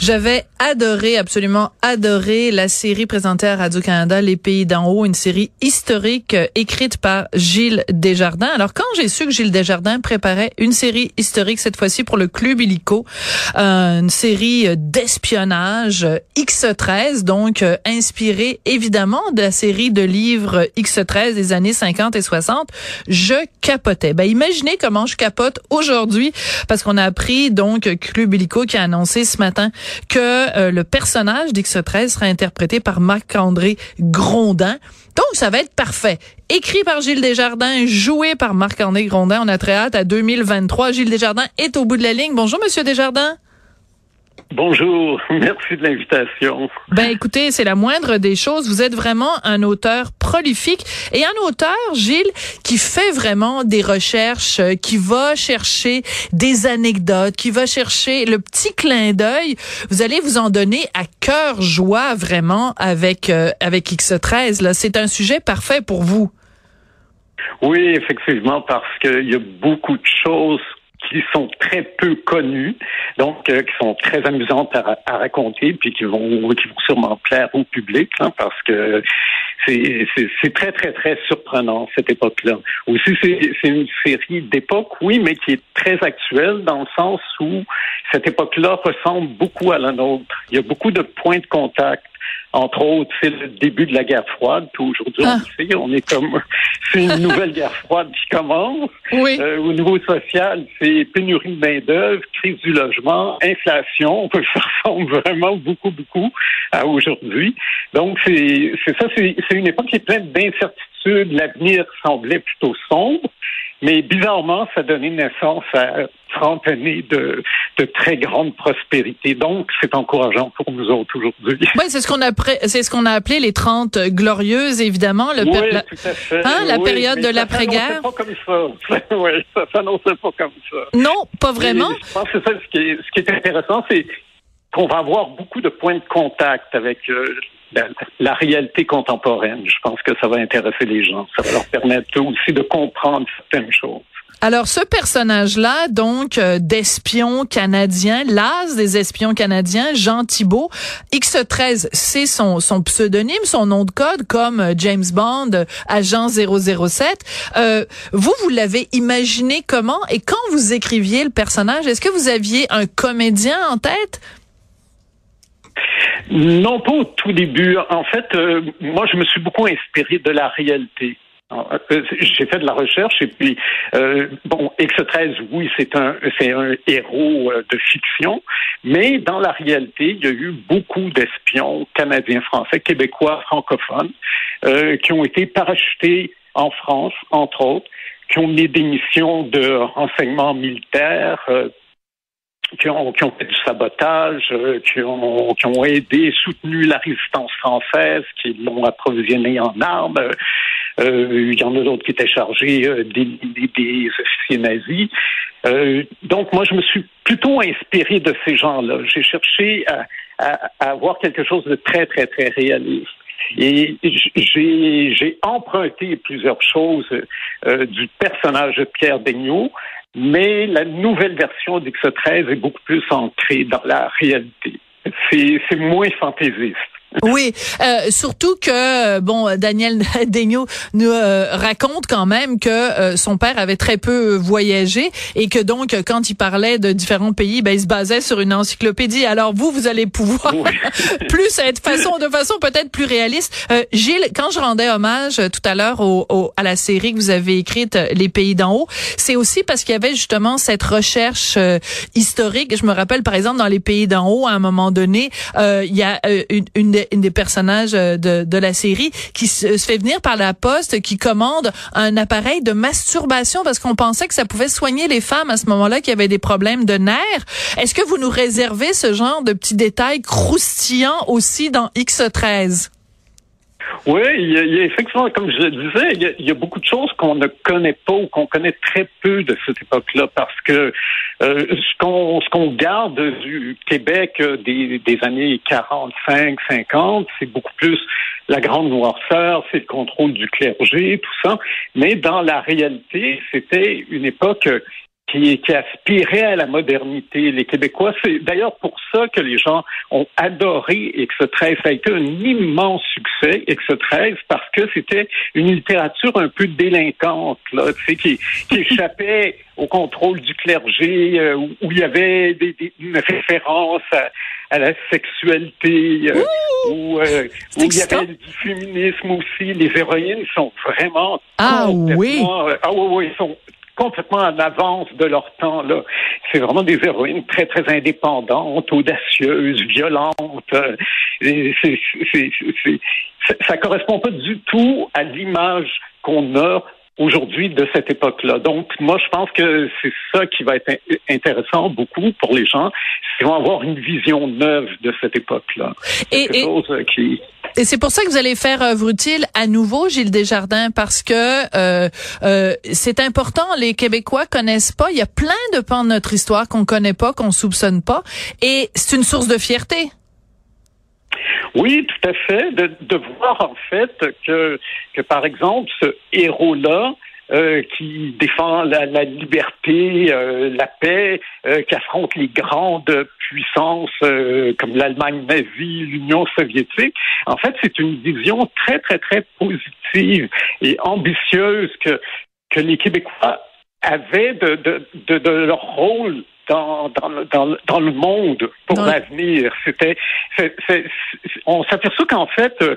J'avais adoré, absolument adoré la série présentée à Radio-Canada, Les Pays d'en haut, une série historique euh, écrite par Gilles Desjardins. Alors, quand j'ai su que Gilles Desjardins préparait une série historique, cette fois-ci pour le Club Illico, euh, une série euh, d'espionnage X13, donc inspirée évidemment de la série de livres X13 des années 50 et 60, je capotais. Ben, imaginez comment je capote aujourd'hui, parce qu'on a appris, donc, Club Illico qui a annoncé ce matin que euh, le personnage d'X13 sera interprété par Marc-André Grondin. Donc, ça va être parfait. Écrit par Gilles Desjardins, joué par Marc-André Grondin. On a très hâte à 2023. Gilles Desjardins est au bout de la ligne. Bonjour, Monsieur Desjardins. Bonjour, merci de l'invitation. Ben écoutez, c'est la moindre des choses. Vous êtes vraiment un auteur prolifique et un auteur, Gilles, qui fait vraiment des recherches, euh, qui va chercher des anecdotes, qui va chercher le petit clin d'œil. Vous allez vous en donner à cœur joie vraiment avec euh, avec X13. Là, c'est un sujet parfait pour vous. Oui, effectivement, parce qu'il y a beaucoup de choses qui sont très peu connues, donc euh, qui sont très amusantes à, raconter, puis qui vont qui vont sûrement plaire au public, hein, parce que c'est très très très surprenant cette époque-là. Aussi, c'est une série d'époque, oui, mais qui est très actuelle dans le sens où cette époque-là ressemble beaucoup à la nôtre. Il y a beaucoup de points de contact entre autres, c'est le début de la guerre froide. Puis aujourd'hui, on ah. sait, on est comme c'est une nouvelle guerre froide qui commence. Oui. Euh, au niveau social, c'est pénurie de main d'œuvre, crise du logement, inflation. Ça ressemble vraiment beaucoup, beaucoup à aujourd'hui. Donc c'est c'est ça, c'est une époque qui est pleine d'incertitudes. L'avenir semblait plutôt sombre. Mais bizarrement, ça donnait naissance à 30 années de, de très grande prospérité. Donc, c'est encourageant pour nous autres aujourd'hui. Oui, c'est ce qu'on a, c'est ce qu'on a appelé les 30 glorieuses, évidemment. Le oui, la, tout à fait. Hein, la période de l'après-guerre? pas comme ça. oui, ça s'annonçait pas comme ça. Non, pas vraiment. je pense que ça, ce qui est, ce qui est intéressant, c'est qu'on va avoir beaucoup de points de contact avec euh, la, réalité contemporaine. Je pense que ça va intéresser les gens. Ça va leur permettre aussi de comprendre certaines choses. Alors, ce personnage-là, donc, euh, d'espion canadien, l'as des espions canadiens, Jean Thibault, X13, c'est son, son pseudonyme, son nom de code, comme euh, James Bond, agent 007. Euh, vous, vous l'avez imaginé comment? Et quand vous écriviez le personnage, est-ce que vous aviez un comédien en tête? Non, pas au tout début. En fait, euh, moi, je me suis beaucoup inspiré de la réalité. Euh, j'ai fait de la recherche et puis euh, bon, X13, oui, c'est un c'est un héros de fiction, mais dans la réalité, il y a eu beaucoup d'espions canadiens, français, québécois, francophones qui ont été parachutés en France, entre autres, qui ont mené des missions de renseignement militaire, qui ont, qui ont fait du sabotage, euh, qui, ont, qui ont aidé, soutenu la résistance française, qui l'ont approvisionné en armes. Euh, il y en a d'autres qui étaient chargés euh, des, des, officiers nazis. Euh, donc moi, je me suis plutôt inspiré de ces gens-là. J'ai cherché à, à, à, avoir quelque chose de très, très, très réaliste. Et j'ai emprunté plusieurs choses euh, du personnage de Pierre Daigneault, mais la nouvelle version d'X13 est beaucoup plus ancrée dans la réalité. C'est moins fantaisiste. Oui, euh, surtout que bon, Daniel Daigneault nous euh, raconte quand même que euh, son père avait très peu voyagé et que donc quand il parlait de différents pays, ben il se basait sur une encyclopédie. Alors vous, vous allez pouvoir plus être façon de façon peut-être plus réaliste. Gilles, quand je rendais hommage tout à l'heure au, à la série que vous avez écrite Les pays d'en haut, c'est aussi parce qu'il y avait justement cette recherche historique. Je me rappelle par exemple dans Les pays d'en haut, à un moment donné, il y a une, une une des personnages euh, de, de la série, qui se, fait venir par la poste, qui commande un appareil de masturbation parce qu'on pensait que ça pouvait soigner les femmes à ce moment-là qui avaient des problèmes de nerfs. Est-ce que vous nous réservez ce genre de petits détails croustillants aussi dans X13? Oui, il y, a, il y a effectivement, comme je le disais, il y a, il y a beaucoup de choses qu'on ne connaît pas ou qu'on connaît très peu de cette époque-là, parce que euh, ce qu'on ce qu'on garde du Québec euh, des, des années 45, 50, c'est beaucoup plus la grande noirceur, c'est le contrôle du clergé, tout ça. Mais dans la réalité, c'était une époque qui, qui aspirait à la modernité. Les Québécois, c'est d'ailleurs pour ça que les gens ont adoré X13. Ça a été un immense succès, X13, parce que c'était une littérature un peu délinquante, là, tu sais, qui, qui échappait au contrôle du clergé, euh, où, où, il y avait des, des, une référence à, à la sexualité, euh, où, euh, où il y avait du féminisme aussi. Les héroïnes sont vraiment ah oui, ah oui, sont complètement en avance de leur temps. Là, c'est vraiment des héroïnes très très indépendantes, audacieuses, violentes. Euh, c'est, c'est, ça correspond pas du tout à l'image qu'on a aujourd'hui de cette époque-là. Donc, moi, je pense que c'est ça qui va être intéressant beaucoup pour les gens, c'est vont avoir une vision neuve de cette époque-là. Et, et, qui... et c'est pour ça que vous allez faire œuvre utile à nouveau, Gilles Desjardins, parce que euh, euh, c'est important. Les Québécois connaissent pas. Il y a plein de pans de notre histoire qu'on connaît pas, qu'on soupçonne pas, et c'est une source de fierté. Oui, tout à fait. De, de voir en fait que, que par exemple, ce héros-là, euh, qui défend la, la liberté, euh, la paix, euh, qui affronte les grandes puissances euh, comme l'Allemagne nazie, l'Union soviétique. En fait, c'est une vision très, très, très positive et ambitieuse que, que les Québécois avaient de, de, de, de leur rôle dans, dans, dans, dans le monde pour l'avenir. C'était, on s'aperçoit qu'en fait, euh,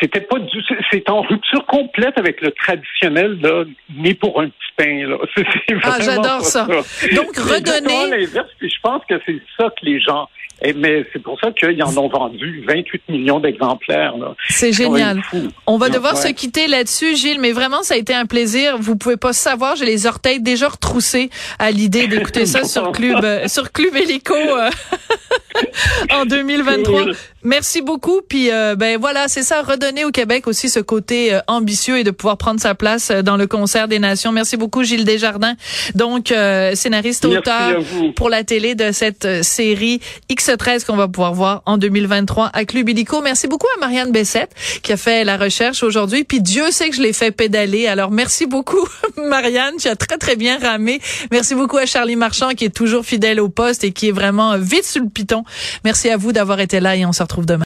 c'était pas du, c'est en rupture complète avec le traditionnel là, né pour un petit pain là. Ah, j'adore ça. ça. Donc redonner. je pense que c'est ça que les gens et, mais c'est pour ça qu'ils en ont vendu 28 millions d'exemplaires. C'est génial. On va devoir ouais. se quitter là-dessus, Gilles, mais vraiment, ça a été un plaisir. Vous pouvez pas savoir, j'ai les orteils déjà retroussés à l'idée d'écouter ça sur Club, euh, sur Club Hélico euh, en 2023. Cool. Merci beaucoup. Puis euh, ben voilà, c'est ça, redonner au Québec aussi ce côté euh, ambitieux et de pouvoir prendre sa place euh, dans le concert des nations. Merci beaucoup, Gilles Desjardins, donc euh, scénariste auteur pour la télé de cette euh, série X13 qu'on va pouvoir voir en 2023 à Club Illico. Merci beaucoup à Marianne Bessette qui a fait la recherche aujourd'hui. Puis Dieu sait que je l'ai fait pédaler. Alors merci beaucoup, Marianne. Tu as très très bien ramé. Merci beaucoup à Charlie Marchand qui est toujours fidèle au poste et qui est vraiment vite sur le Merci à vous d'avoir été là et on se retrouve demain.